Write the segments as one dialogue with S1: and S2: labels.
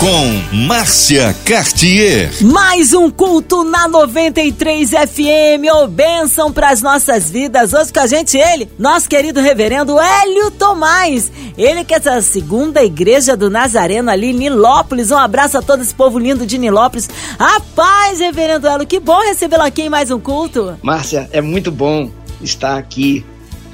S1: com Márcia Cartier.
S2: Mais um culto na 93 FM, ô oh, bênção para as nossas vidas. Hoje com a gente ele, nosso querido reverendo Hélio Tomás. Ele que é essa segunda igreja do Nazareno ali em Nilópolis. Um abraço a todo esse povo lindo de Nilópolis. A paz, reverendo Hélio, que bom recebê-lo aqui em mais um culto.
S3: Márcia, é muito bom estar aqui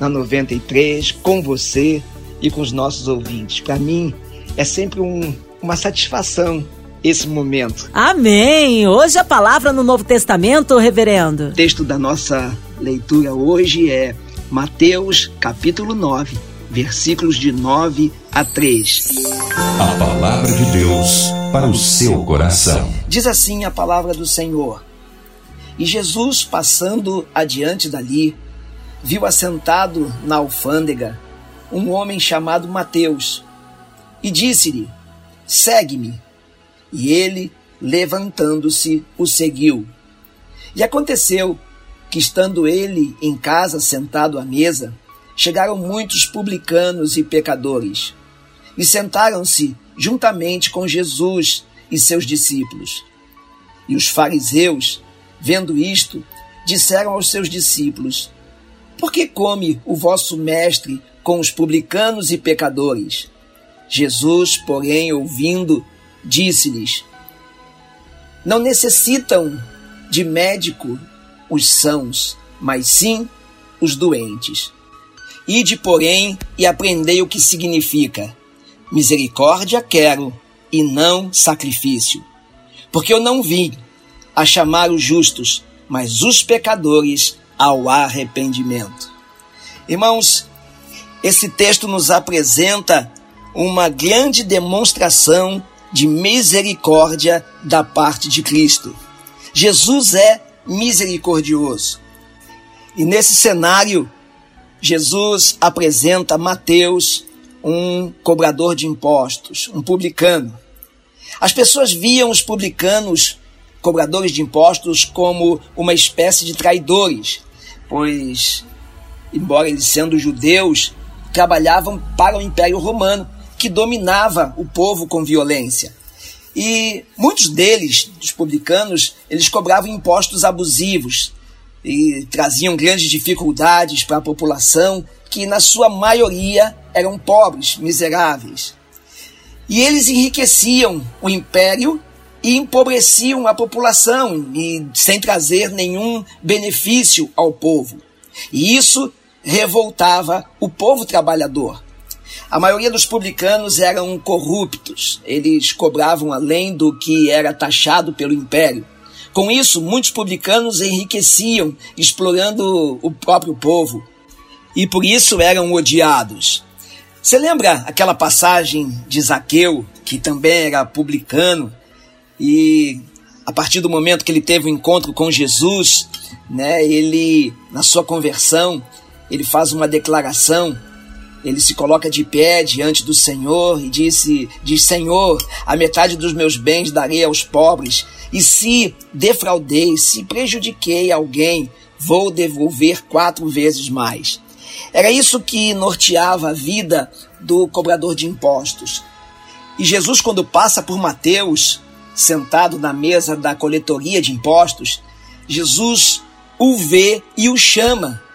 S3: na 93 com você e com os nossos ouvintes. Para mim é sempre um uma satisfação esse momento.
S2: Amém! Hoje a palavra no Novo Testamento, reverendo.
S3: O texto da nossa leitura hoje é Mateus, capítulo 9, versículos de 9 a 3.
S1: A palavra de Deus para o seu coração.
S3: Diz assim a palavra do Senhor. E Jesus, passando adiante dali, viu assentado na alfândega um homem chamado Mateus e disse-lhe: Segue-me. E ele, levantando-se, o seguiu. E aconteceu que, estando ele em casa sentado à mesa, chegaram muitos publicanos e pecadores, e sentaram-se juntamente com Jesus e seus discípulos. E os fariseus, vendo isto, disseram aos seus discípulos: Por que come o vosso mestre com os publicanos e pecadores? Jesus, porém, ouvindo, disse-lhes: Não necessitam de médico os sãos, mas sim os doentes. Ide, porém, e aprendei o que significa: misericórdia quero e não sacrifício. Porque eu não vim a chamar os justos, mas os pecadores ao arrependimento. Irmãos, esse texto nos apresenta uma grande demonstração de misericórdia da parte de Cristo. Jesus é misericordioso. E nesse cenário, Jesus apresenta Mateus, um cobrador de impostos, um publicano. As pessoas viam os publicanos, cobradores de impostos, como uma espécie de traidores, pois, embora eles sendo judeus, trabalhavam para o Império Romano que dominava o povo com violência. E muitos deles, dos publicanos, eles cobravam impostos abusivos e traziam grandes dificuldades para a população, que na sua maioria eram pobres, miseráveis. E eles enriqueciam o império e empobreciam a população e sem trazer nenhum benefício ao povo. E isso revoltava o povo trabalhador. A maioria dos publicanos eram corruptos, eles cobravam além do que era taxado pelo império. Com isso, muitos publicanos enriqueciam, explorando o próprio povo, e por isso eram odiados. Você lembra aquela passagem de Zaqueu, que também era publicano, e a partir do momento que ele teve o um encontro com Jesus, né, ele, na sua conversão, ele faz uma declaração ele se coloca de pé diante do Senhor e disse: diz Senhor, a metade dos meus bens darei aos pobres, e se defraudei, se prejudiquei alguém, vou devolver quatro vezes mais. Era isso que norteava a vida do cobrador de impostos. E Jesus, quando passa por Mateus, sentado na mesa da coletoria de impostos, Jesus o vê e o chama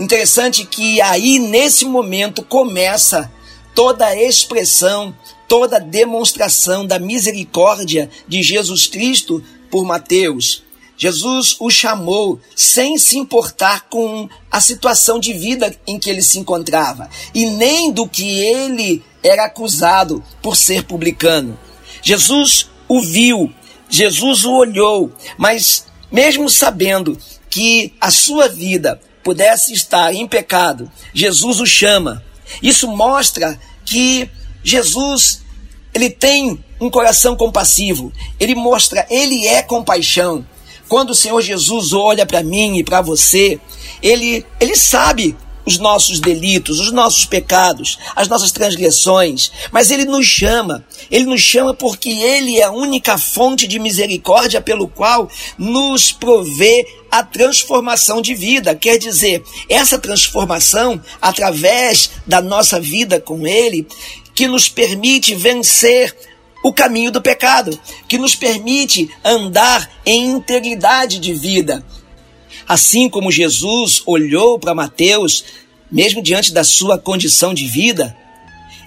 S3: Interessante que aí, nesse momento, começa toda a expressão, toda a demonstração da misericórdia de Jesus Cristo por Mateus. Jesus o chamou sem se importar com a situação de vida em que ele se encontrava e nem do que ele era acusado por ser publicano. Jesus o viu, Jesus o olhou, mas mesmo sabendo que a sua vida pudesse estar em pecado, Jesus o chama. Isso mostra que Jesus ele tem um coração compassivo. Ele mostra, ele é compaixão. Quando o Senhor Jesus olha para mim e para você, ele ele sabe os nossos delitos, os nossos pecados, as nossas transgressões, mas Ele nos chama. Ele nos chama porque Ele é a única fonte de misericórdia pelo qual nos provê a transformação de vida. Quer dizer, essa transformação, através da nossa vida com Ele, que nos permite vencer o caminho do pecado, que nos permite andar em integridade de vida. Assim como Jesus olhou para Mateus, mesmo diante da sua condição de vida,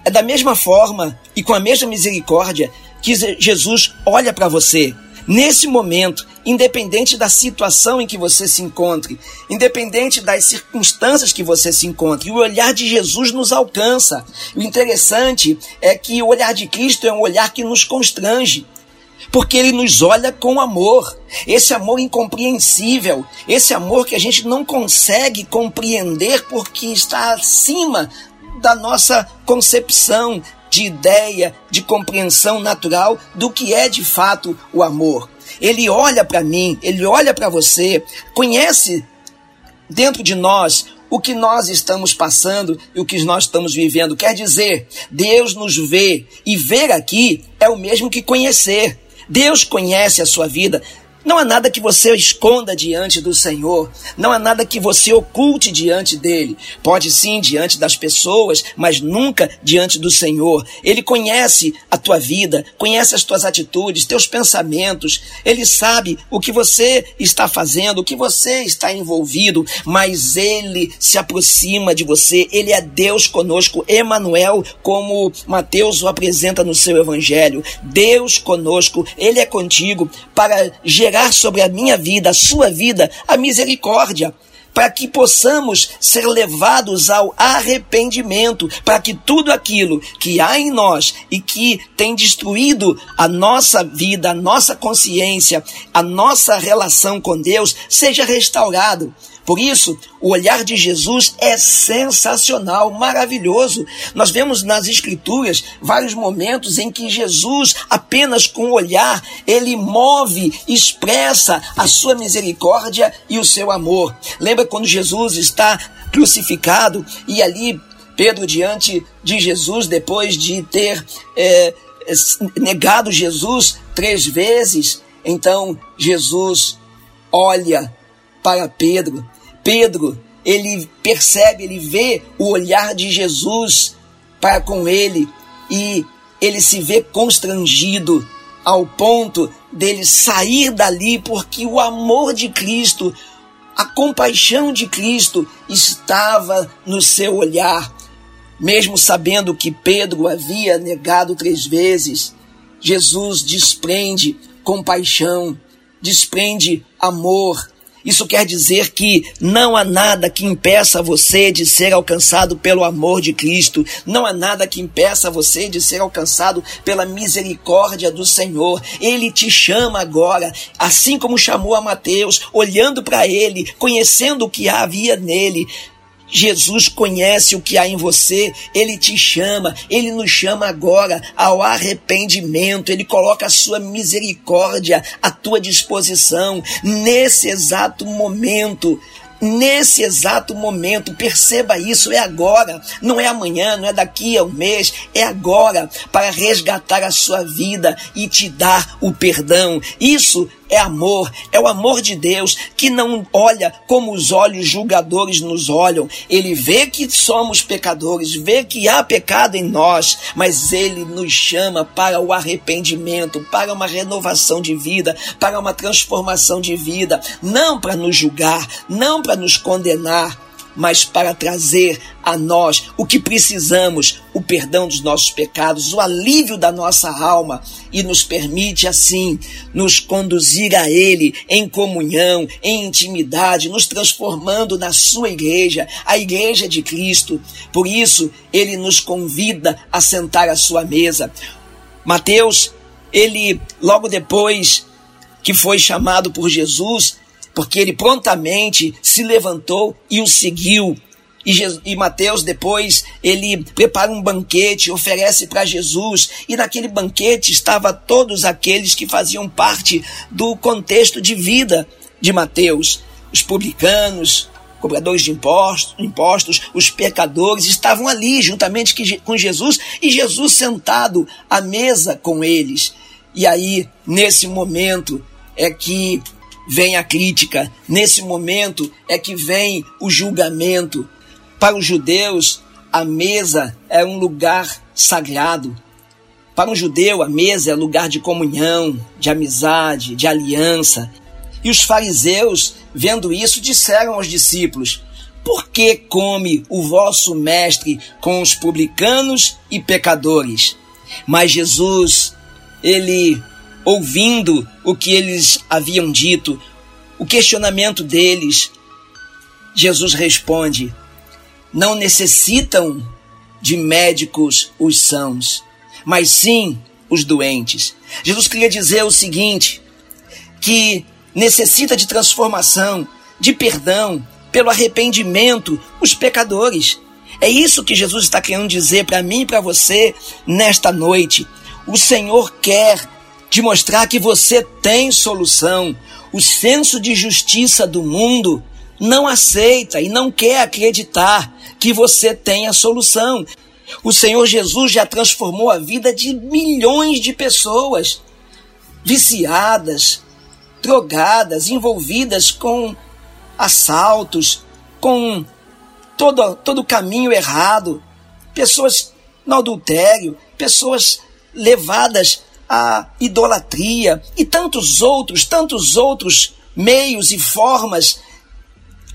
S3: é da mesma forma e com a mesma misericórdia que Jesus olha para você nesse momento, independente da situação em que você se encontre, independente das circunstâncias que você se encontre, o olhar de Jesus nos alcança. O interessante é que o olhar de Cristo é um olhar que nos constrange. Porque ele nos olha com amor, esse amor incompreensível, esse amor que a gente não consegue compreender porque está acima da nossa concepção, de ideia, de compreensão natural do que é de fato o amor. Ele olha para mim, ele olha para você, conhece dentro de nós o que nós estamos passando e o que nós estamos vivendo. Quer dizer, Deus nos vê e ver aqui é o mesmo que conhecer. Deus conhece a sua vida. Não há nada que você esconda diante do Senhor, não há nada que você oculte diante dele. Pode sim diante das pessoas, mas nunca diante do Senhor. Ele conhece a tua vida, conhece as tuas atitudes, teus pensamentos. Ele sabe o que você está fazendo, o que você está envolvido, mas ele se aproxima de você. Ele é Deus conosco, Emanuel, como Mateus o apresenta no seu evangelho. Deus conosco, ele é contigo para gerar gerar sobre a minha vida, a sua vida, a misericórdia para que possamos ser levados ao arrependimento, para que tudo aquilo que há em nós e que tem destruído a nossa vida, a nossa consciência, a nossa relação com Deus, seja restaurado. Por isso, o olhar de Jesus é sensacional, maravilhoso. Nós vemos nas Escrituras vários momentos em que Jesus, apenas com o olhar, ele move, expressa a sua misericórdia e o seu amor. Lembra quando Jesus está crucificado e ali Pedro diante de Jesus, depois de ter é, negado Jesus três vezes, então Jesus olha para Pedro. Pedro, ele percebe, ele vê o olhar de Jesus para com ele e ele se vê constrangido ao ponto dele sair dali porque o amor de Cristo, a compaixão de Cristo estava no seu olhar. Mesmo sabendo que Pedro havia negado três vezes, Jesus desprende compaixão, desprende amor, isso quer dizer que não há nada que impeça você de ser alcançado pelo amor de Cristo, não há nada que impeça você de ser alcançado pela misericórdia do Senhor. Ele te chama agora, assim como chamou a Mateus, olhando para ele, conhecendo o que havia nele. Jesus conhece o que há em você, ele te chama, ele nos chama agora ao arrependimento, ele coloca a sua misericórdia à tua disposição nesse exato momento nesse exato momento. Perceba isso, é agora, não é amanhã, não é daqui a um mês, é agora para resgatar a sua vida e te dar o perdão. Isso é amor, é o amor de Deus que não olha como os olhos julgadores nos olham. Ele vê que somos pecadores, vê que há pecado em nós, mas ele nos chama para o arrependimento, para uma renovação de vida, para uma transformação de vida, não para nos julgar, não para nos condenar, mas para trazer a nós o que precisamos, o perdão dos nossos pecados, o alívio da nossa alma e nos permite assim nos conduzir a Ele em comunhão, em intimidade, nos transformando na Sua igreja, a igreja de Cristo. Por isso, Ele nos convida a sentar à Sua mesa. Mateus, ele logo depois que foi chamado por Jesus, porque ele prontamente se levantou e o seguiu. E, Jesus, e Mateus depois ele prepara um banquete, oferece para Jesus, e naquele banquete estava todos aqueles que faziam parte do contexto de vida de Mateus, os publicanos, cobradores de impostos, impostos, os pecadores, estavam ali juntamente com Jesus e Jesus sentado à mesa com eles. E aí, nesse momento, é que vem a crítica, nesse momento é que vem o julgamento. Para os judeus, a mesa é um lugar sagrado. Para um judeu, a mesa é lugar de comunhão, de amizade, de aliança. E os fariseus, vendo isso, disseram aos discípulos: Por que come o vosso mestre com os publicanos e pecadores? Mas Jesus, ele, ouvindo o que eles haviam dito, o questionamento deles, Jesus responde: Não necessitam de médicos os sãos, mas sim os doentes. Jesus queria dizer o seguinte: que necessita de transformação, de perdão, pelo arrependimento, os pecadores. É isso que Jesus está querendo dizer para mim e para você nesta noite. O Senhor quer te mostrar que você tem solução. O senso de justiça do mundo não aceita e não quer acreditar que você tem a solução. O Senhor Jesus já transformou a vida de milhões de pessoas viciadas, drogadas, envolvidas com assaltos, com todo, todo caminho errado, pessoas no adultério, pessoas levadas à idolatria e tantos outros, tantos outros meios e formas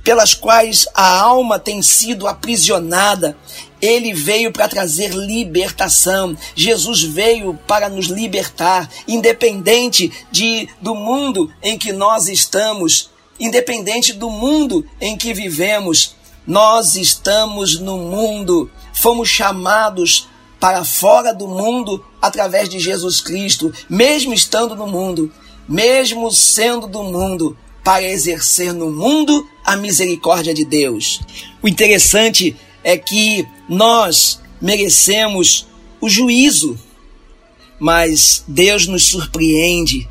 S3: pelas quais a alma tem sido aprisionada. Ele veio para trazer libertação. Jesus veio para nos libertar, independente de do mundo em que nós estamos, independente do mundo em que vivemos. Nós estamos no mundo, fomos chamados para fora do mundo através de Jesus Cristo, mesmo estando no mundo, mesmo sendo do mundo, para exercer no mundo a misericórdia de Deus. O interessante é que nós merecemos o juízo, mas Deus nos surpreende.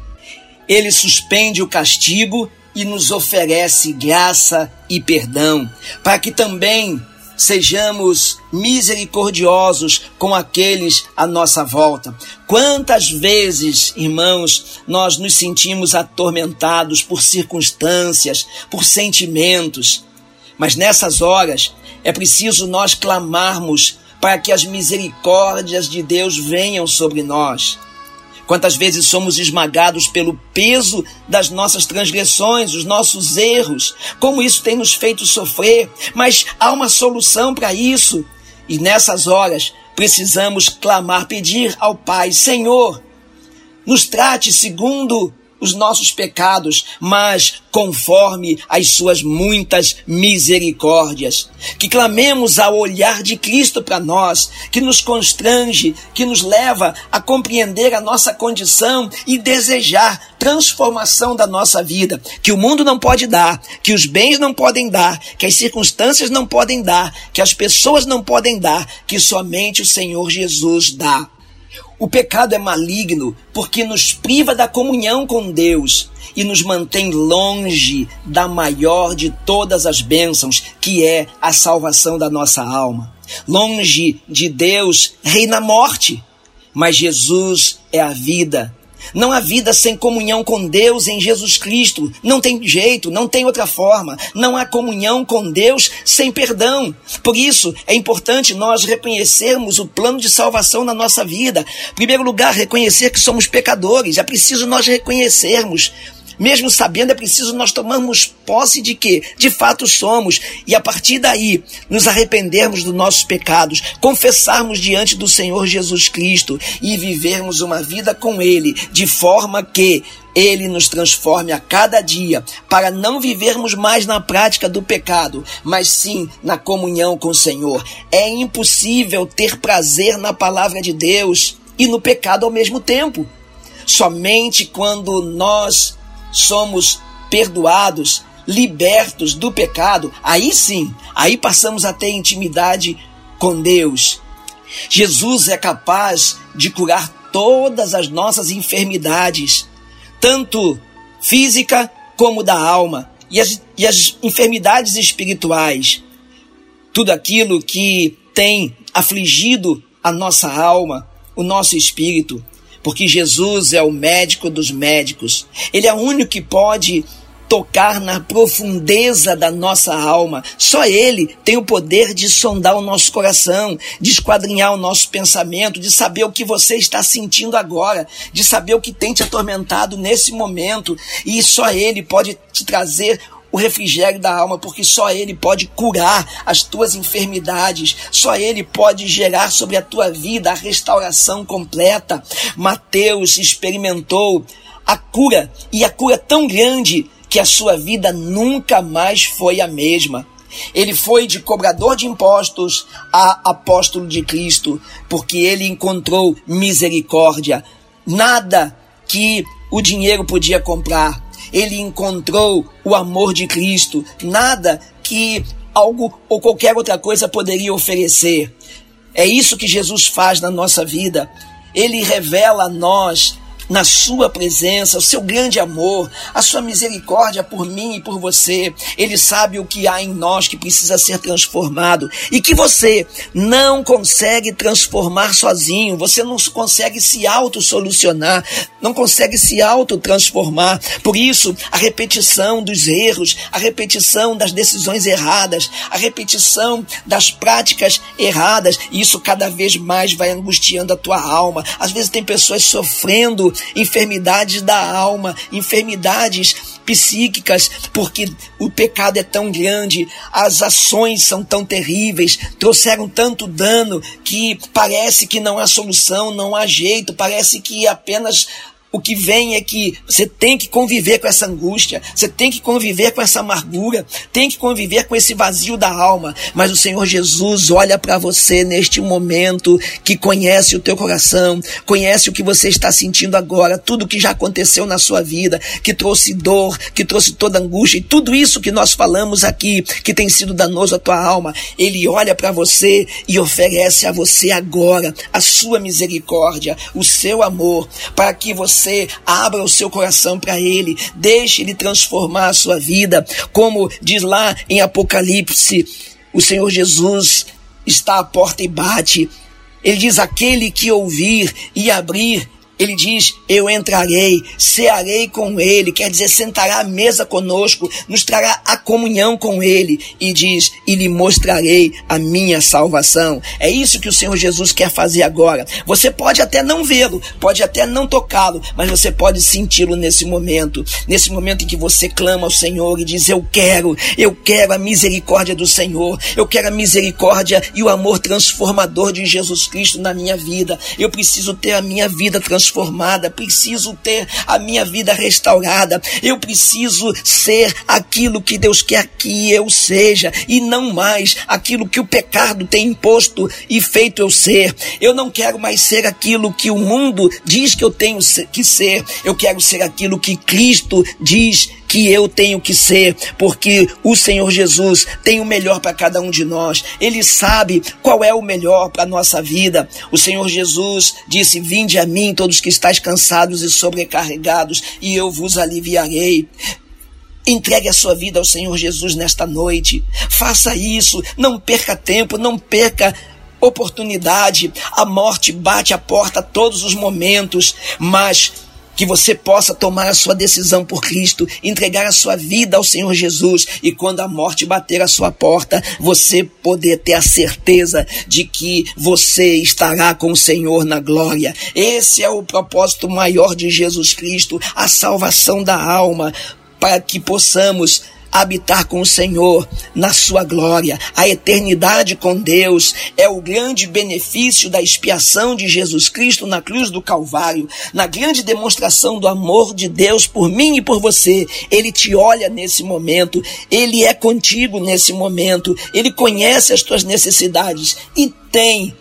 S3: Ele suspende o castigo e nos oferece graça e perdão, para que também sejamos misericordiosos com aqueles à nossa volta. Quantas vezes, irmãos, nós nos sentimos atormentados por circunstâncias, por sentimentos, mas nessas horas é preciso nós clamarmos para que as misericórdias de Deus venham sobre nós. Quantas vezes somos esmagados pelo peso das nossas transgressões, os nossos erros, como isso tem nos feito sofrer, mas há uma solução para isso. E nessas horas precisamos clamar, pedir ao Pai: Senhor, nos trate segundo os nossos pecados, mas conforme as suas muitas misericórdias. Que clamemos ao olhar de Cristo para nós, que nos constrange, que nos leva a compreender a nossa condição e desejar transformação da nossa vida, que o mundo não pode dar, que os bens não podem dar, que as circunstâncias não podem dar, que as pessoas não podem dar, que somente o Senhor Jesus dá. O pecado é maligno porque nos priva da comunhão com Deus e nos mantém longe da maior de todas as bênçãos, que é a salvação da nossa alma. Longe de Deus reina a morte, mas Jesus é a vida, não há vida sem comunhão com Deus em Jesus Cristo. Não tem jeito, não tem outra forma. Não há comunhão com Deus sem perdão. Por isso, é importante nós reconhecermos o plano de salvação na nossa vida. Em primeiro lugar, reconhecer que somos pecadores. É preciso nós reconhecermos mesmo sabendo, é preciso nós tomarmos posse de que, de fato, somos, e a partir daí, nos arrependermos dos nossos pecados, confessarmos diante do Senhor Jesus Cristo e vivermos uma vida com Ele, de forma que ele nos transforme a cada dia para não vivermos mais na prática do pecado, mas sim na comunhão com o Senhor. É impossível ter prazer na palavra de Deus e no pecado ao mesmo tempo. Somente quando nós somos perdoados, libertos do pecado, aí sim, aí passamos a ter intimidade com Deus. Jesus é capaz de curar todas as nossas enfermidades, tanto física como da alma. e as, e as enfermidades espirituais, tudo aquilo que tem afligido a nossa alma, o nosso espírito, porque Jesus é o médico dos médicos. Ele é o único que pode tocar na profundeza da nossa alma. Só Ele tem o poder de sondar o nosso coração, de esquadrinhar o nosso pensamento, de saber o que você está sentindo agora, de saber o que tem te atormentado nesse momento. E só Ele pode te trazer o refrigério da alma, porque só Ele pode curar as tuas enfermidades, só Ele pode gerar sobre a tua vida a restauração completa. Mateus experimentou a cura, e a cura tão grande que a sua vida nunca mais foi a mesma. Ele foi de cobrador de impostos a apóstolo de Cristo, porque ele encontrou misericórdia. Nada que o dinheiro podia comprar. Ele encontrou o amor de Cristo. Nada que algo ou qualquer outra coisa poderia oferecer. É isso que Jesus faz na nossa vida. Ele revela a nós na sua presença, o seu grande amor, a sua misericórdia por mim e por você. Ele sabe o que há em nós que precisa ser transformado e que você não consegue transformar sozinho, você não consegue se auto-solucionar, não consegue se auto-transformar. Por isso, a repetição dos erros, a repetição das decisões erradas, a repetição das práticas erradas, isso cada vez mais vai angustiando a tua alma. Às vezes tem pessoas sofrendo enfermidades da alma, enfermidades psíquicas, porque o pecado é tão grande, as ações são tão terríveis, trouxeram tanto dano que parece que não há solução, não há jeito, parece que apenas o que vem é que você tem que conviver com essa angústia, você tem que conviver com essa amargura, tem que conviver com esse vazio da alma. Mas o Senhor Jesus olha para você neste momento, que conhece o teu coração, conhece o que você está sentindo agora, tudo que já aconteceu na sua vida, que trouxe dor, que trouxe toda angústia e tudo isso que nós falamos aqui, que tem sido danoso à tua alma. Ele olha para você e oferece a você agora a sua misericórdia, o seu amor, para que você você abra o seu coração para Ele, deixe Ele transformar a sua vida. Como diz lá em Apocalipse, o Senhor Jesus está à porta e bate. Ele diz: aquele que ouvir e abrir, ele diz: Eu entrarei, cearei com ele, quer dizer, sentará à mesa conosco, nos trará a comunhão com ele, e diz: E lhe mostrarei a minha salvação. É isso que o Senhor Jesus quer fazer agora. Você pode até não vê-lo, pode até não tocá-lo, mas você pode senti-lo nesse momento, nesse momento em que você clama ao Senhor e diz: Eu quero, eu quero a misericórdia do Senhor, eu quero a misericórdia e o amor transformador de Jesus Cristo na minha vida. Eu preciso ter a minha vida transformada transformada, preciso ter a minha vida restaurada, eu preciso ser aquilo que Deus quer que eu seja e não mais aquilo que o pecado tem imposto e feito eu ser. Eu não quero mais ser aquilo que o mundo diz que eu tenho que ser, eu quero ser aquilo que Cristo diz que eu tenho que ser, porque o Senhor Jesus tem o melhor para cada um de nós. Ele sabe qual é o melhor para nossa vida. O Senhor Jesus disse: Vinde a mim, todos que estáis cansados e sobrecarregados, e eu vos aliviarei. Entregue a sua vida ao Senhor Jesus nesta noite. Faça isso. Não perca tempo, não perca oportunidade. A morte bate a porta a todos os momentos, mas que você possa tomar a sua decisão por Cristo, entregar a sua vida ao Senhor Jesus e quando a morte bater a sua porta, você poder ter a certeza de que você estará com o Senhor na glória. Esse é o propósito maior de Jesus Cristo, a salvação da alma, para que possamos habitar com o Senhor na sua glória. A eternidade com Deus é o grande benefício da expiação de Jesus Cristo na cruz do Calvário, na grande demonstração do amor de Deus por mim e por você. Ele te olha nesse momento, ele é contigo nesse momento, ele conhece as tuas necessidades e tem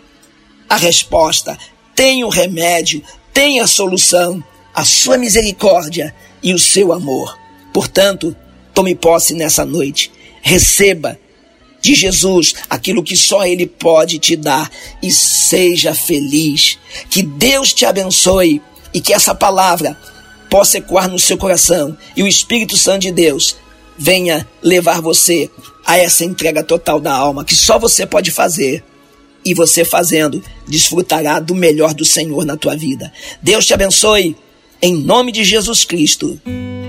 S3: a resposta, tem o remédio, tem a solução, a sua misericórdia e o seu amor. Portanto, Tome posse nessa noite. Receba de Jesus aquilo que só Ele pode te dar e seja feliz. Que Deus te abençoe e que essa palavra possa ecoar no seu coração e o Espírito Santo de Deus venha levar você a essa entrega total da alma que só você pode fazer. E você fazendo, desfrutará do melhor do Senhor na tua vida. Deus te abençoe, em nome de Jesus Cristo.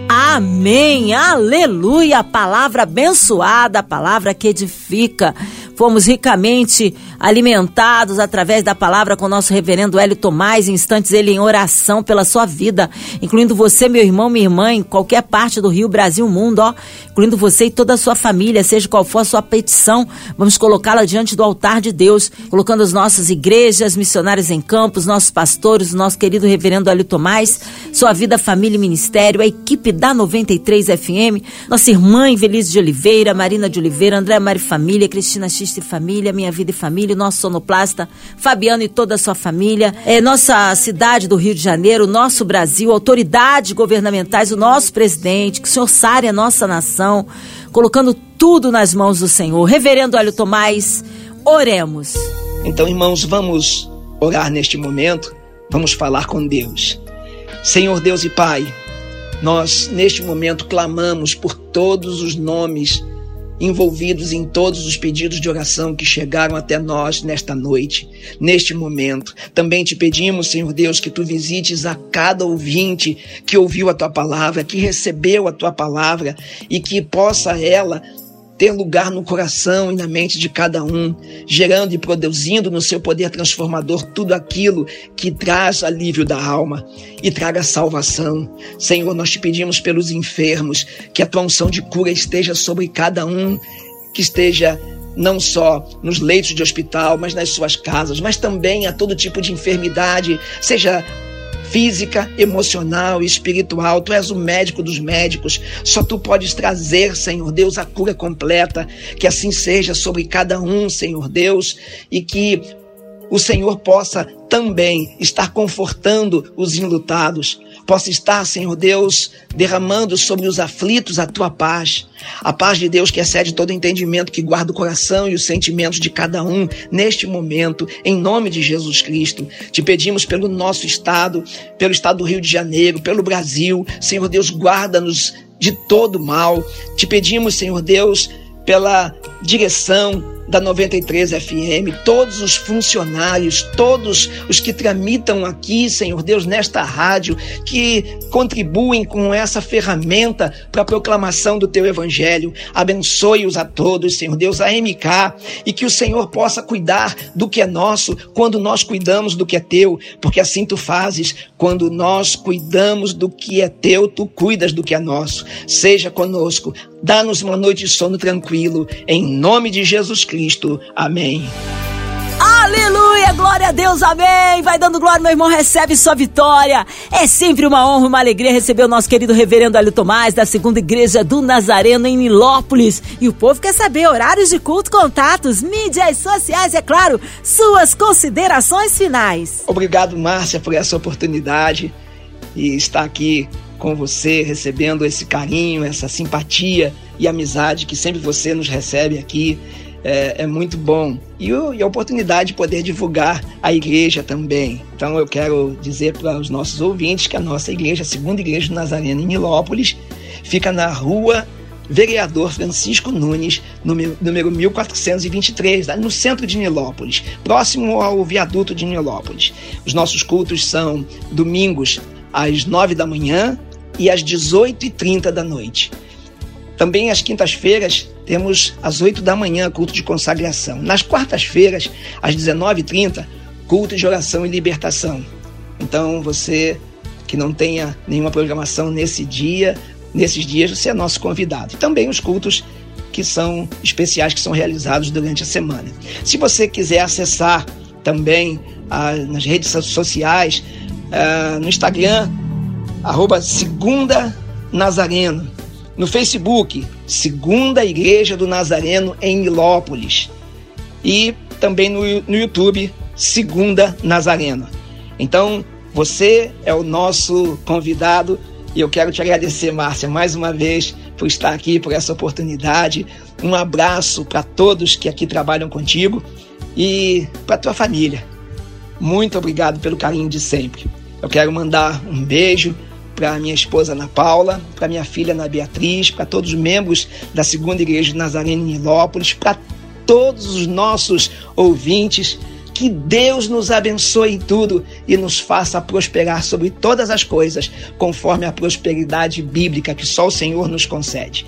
S2: Amém, aleluia, palavra abençoada, palavra que edifica. Fomos ricamente alimentados através da palavra com nosso reverendo Hélio Tomás, em instantes ele em oração pela sua vida, incluindo você, meu irmão, minha irmã, em qualquer parte do Rio, Brasil, mundo, ó, incluindo você e toda a sua família, seja qual for a sua petição, vamos colocá-la diante do altar de Deus, colocando as nossas igrejas, missionários em campos, nossos pastores, nosso querido reverendo Hélio Tomás, sua vida, família e ministério, a equipe da 93 FM, nossa irmã Invelise de Oliveira, Marina de Oliveira, André Mari Família, Cristina Xiste Família, Minha Vida e Família, família, nosso sonoplasta, Fabiano e toda a sua família, é, nossa cidade do Rio de Janeiro, nosso Brasil, autoridades governamentais, o nosso presidente, que o Senhor sare a nossa nação, colocando tudo nas mãos do Senhor. Reverendo Hélio Tomás, oremos.
S3: Então, irmãos, vamos orar neste momento, vamos falar com Deus. Senhor Deus e Pai, nós neste momento clamamos por todos os nomes envolvidos em todos os pedidos de oração que chegaram até nós nesta noite, neste momento. Também te pedimos, Senhor Deus, que tu visites a cada ouvinte que ouviu a tua palavra, que recebeu a tua palavra e que possa ela ter lugar no coração e na mente de cada um, gerando e produzindo no seu poder transformador tudo aquilo que traz alívio da alma e traga salvação. Senhor, nós te pedimos pelos enfermos, que a tua unção de cura esteja sobre cada um, que esteja não só nos leitos de hospital, mas nas suas casas, mas também a todo tipo de enfermidade, seja física, emocional e espiritual. Tu és o médico dos médicos. Só tu podes trazer, Senhor Deus, a cura completa. Que assim seja sobre cada um, Senhor Deus, e que o Senhor possa também estar confortando os enlutados, possa estar, Senhor Deus, derramando sobre os aflitos a tua paz. A paz de Deus que excede todo entendimento, que guarda o coração e os sentimentos de cada um neste momento, em nome de Jesus Cristo. Te pedimos pelo nosso estado, pelo estado do Rio de Janeiro, pelo Brasil. Senhor Deus, guarda-nos de todo mal. Te pedimos, Senhor Deus, pela direção da 93 FM, todos os funcionários, todos os que tramitam aqui, Senhor Deus, nesta rádio, que contribuem com essa ferramenta para a proclamação do teu evangelho. Abençoe-os a todos, Senhor Deus, a MK, e que o Senhor possa cuidar do que é nosso quando nós cuidamos do que é teu, porque assim tu fazes, quando nós cuidamos do que é teu, tu cuidas do que é nosso. Seja conosco, dá-nos uma noite de sono tranquilo, em nome de Jesus Cristo. Cristo. Amém.
S2: Aleluia, glória a Deus, amém. Vai dando glória, meu irmão, recebe sua vitória. É sempre uma honra, uma alegria receber o nosso querido reverendo Alio Tomás, da segunda igreja do Nazareno, em Nilópolis. E o povo quer saber horários de culto, contatos, mídias sociais, é claro, suas considerações finais.
S3: Obrigado, Márcia, por essa oportunidade e estar aqui com você, recebendo esse carinho, essa simpatia e amizade que sempre você nos recebe aqui é, é muito bom. E, e, a oportunidade de poder divulgar a igreja também. Então eu quero dizer para os nossos ouvintes que a nossa igreja, a segunda igreja do Nazareno em Nilópolis, fica na rua Vereador Francisco Nunes, número, número 1423, no centro de Nilópolis, próximo ao viaduto de Nilópolis. Os nossos cultos são domingos às 9 da manhã e às 18h30 da noite. Também às quintas-feiras temos às 8 da manhã culto de consagração. Nas quartas-feiras, às 19h30, culto de oração e libertação. Então, você que não tenha nenhuma programação nesse dia, nesses dias, você é nosso convidado. Também os cultos que são especiais, que são realizados durante a semana. Se você quiser acessar também ah, nas redes sociais, ah, no Instagram, arroba Segunda Nazareno, no Facebook, Segunda Igreja do Nazareno em Milópolis. E também no, no YouTube, Segunda Nazareno. Então, você é o nosso convidado e eu quero te agradecer, Márcia, mais uma vez por estar aqui, por essa oportunidade. Um abraço para todos que aqui trabalham contigo e para tua família. Muito obrigado pelo carinho de sempre. Eu quero mandar um beijo para minha esposa Ana Paula, para minha filha Ana Beatriz, para todos os membros da Segunda Igreja de Nazareno em Nilópolis, para todos os nossos ouvintes. Que Deus nos abençoe em tudo e nos faça prosperar sobre todas as coisas, conforme a prosperidade bíblica que só o Senhor nos concede.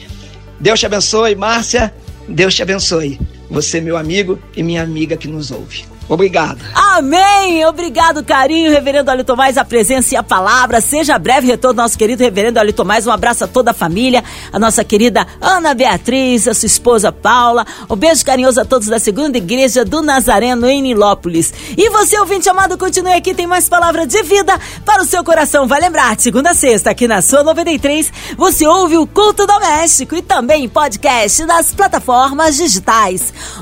S3: Deus te abençoe, Márcia. Deus te abençoe. Você, meu amigo e minha amiga que nos ouve. Obrigado.
S2: Amém. Obrigado, carinho, reverendo Alito Tomás, a presença e a palavra. Seja breve retorno nosso querido reverendo Alito Tomás. Um abraço a toda a família, a nossa querida Ana Beatriz, a sua esposa Paula. Um beijo carinhoso a todos da Segunda Igreja do Nazareno em Nilópolis. E você, ouvinte amado, continue aqui, tem mais palavra de vida para o seu coração. Vai lembrar, segunda a sexta, aqui na sua 93, você ouve o Culto Doméstico e também podcast das plataformas digitais.